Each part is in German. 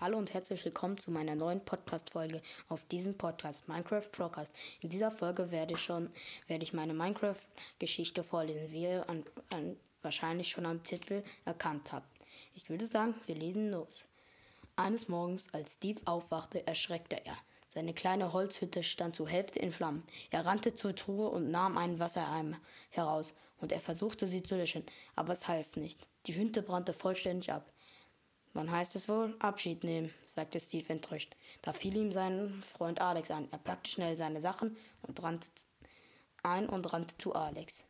Hallo und herzlich willkommen zu meiner neuen Podcast-Folge auf diesem Podcast Minecraft Broadcast. In dieser Folge werde ich schon werde ich meine Minecraft-Geschichte vorlesen, wie ihr an, an, wahrscheinlich schon am Titel erkannt habt. Ich würde sagen, wir lesen los. Eines Morgens, als Steve aufwachte, erschreckte er. Seine kleine Holzhütte stand zur Hälfte in Flammen. Er rannte zur Truhe und nahm einen Wassereimer heraus, und er versuchte sie zu löschen, aber es half nicht. Die Hütte brannte vollständig ab. Wann heißt es wohl Abschied nehmen, sagte Steve enttäuscht. Da fiel ihm sein Freund Alex an. Er packte schnell seine Sachen und rannte ein und rannte zu Alex.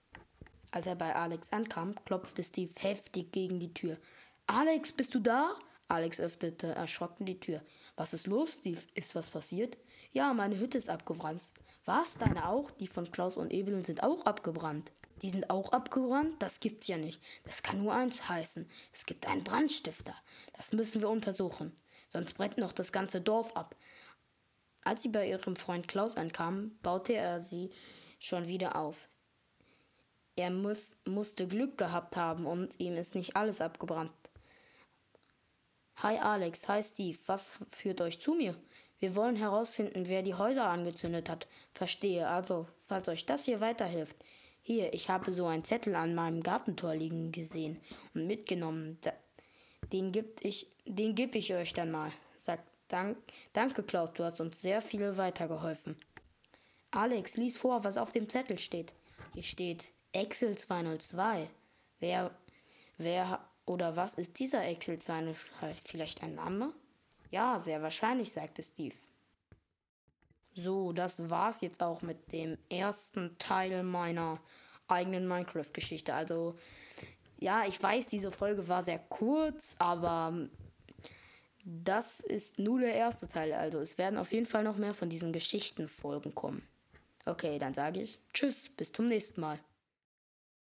Als er bei Alex ankam, klopfte Steve heftig gegen die Tür. Alex, bist du da? Alex öffnete erschrocken die Tür. Was ist los, Steve? Ist was passiert? Ja, meine Hütte ist abgebrannt. Was? Deine auch? Die von Klaus und Ebelin sind auch abgebrannt. Die sind auch abgebrannt? Das gibt's ja nicht. Das kann nur eins heißen. Es gibt einen Brandstifter. Das müssen wir untersuchen. Sonst brennt noch das ganze Dorf ab. Als sie bei ihrem Freund Klaus ankam, baute er sie schon wieder auf. Er muss, musste Glück gehabt haben und ihm ist nicht alles abgebrannt. Hi Alex, hi Steve, was führt euch zu mir? Wir wollen herausfinden, wer die Häuser angezündet hat. Verstehe, also, falls euch das hier weiterhilft. Hier, ich habe so einen Zettel an meinem Gartentor liegen gesehen und mitgenommen. Den gib ich, den geb ich euch dann mal. Sagt, Dank, danke Klaus, du hast uns sehr viel weitergeholfen. Alex, lies vor, was auf dem Zettel steht. Hier steht Excel 202. Wer, wer oder was ist dieser Excel 202? Vielleicht ein Name? Ja, sehr wahrscheinlich, sagte Steve. So, das war's jetzt auch mit dem ersten Teil meiner eigenen Minecraft-Geschichte. Also, ja, ich weiß, diese Folge war sehr kurz, aber das ist nur der erste Teil. Also, es werden auf jeden Fall noch mehr von diesen Geschichtenfolgen kommen. Okay, dann sage ich Tschüss, bis zum nächsten Mal.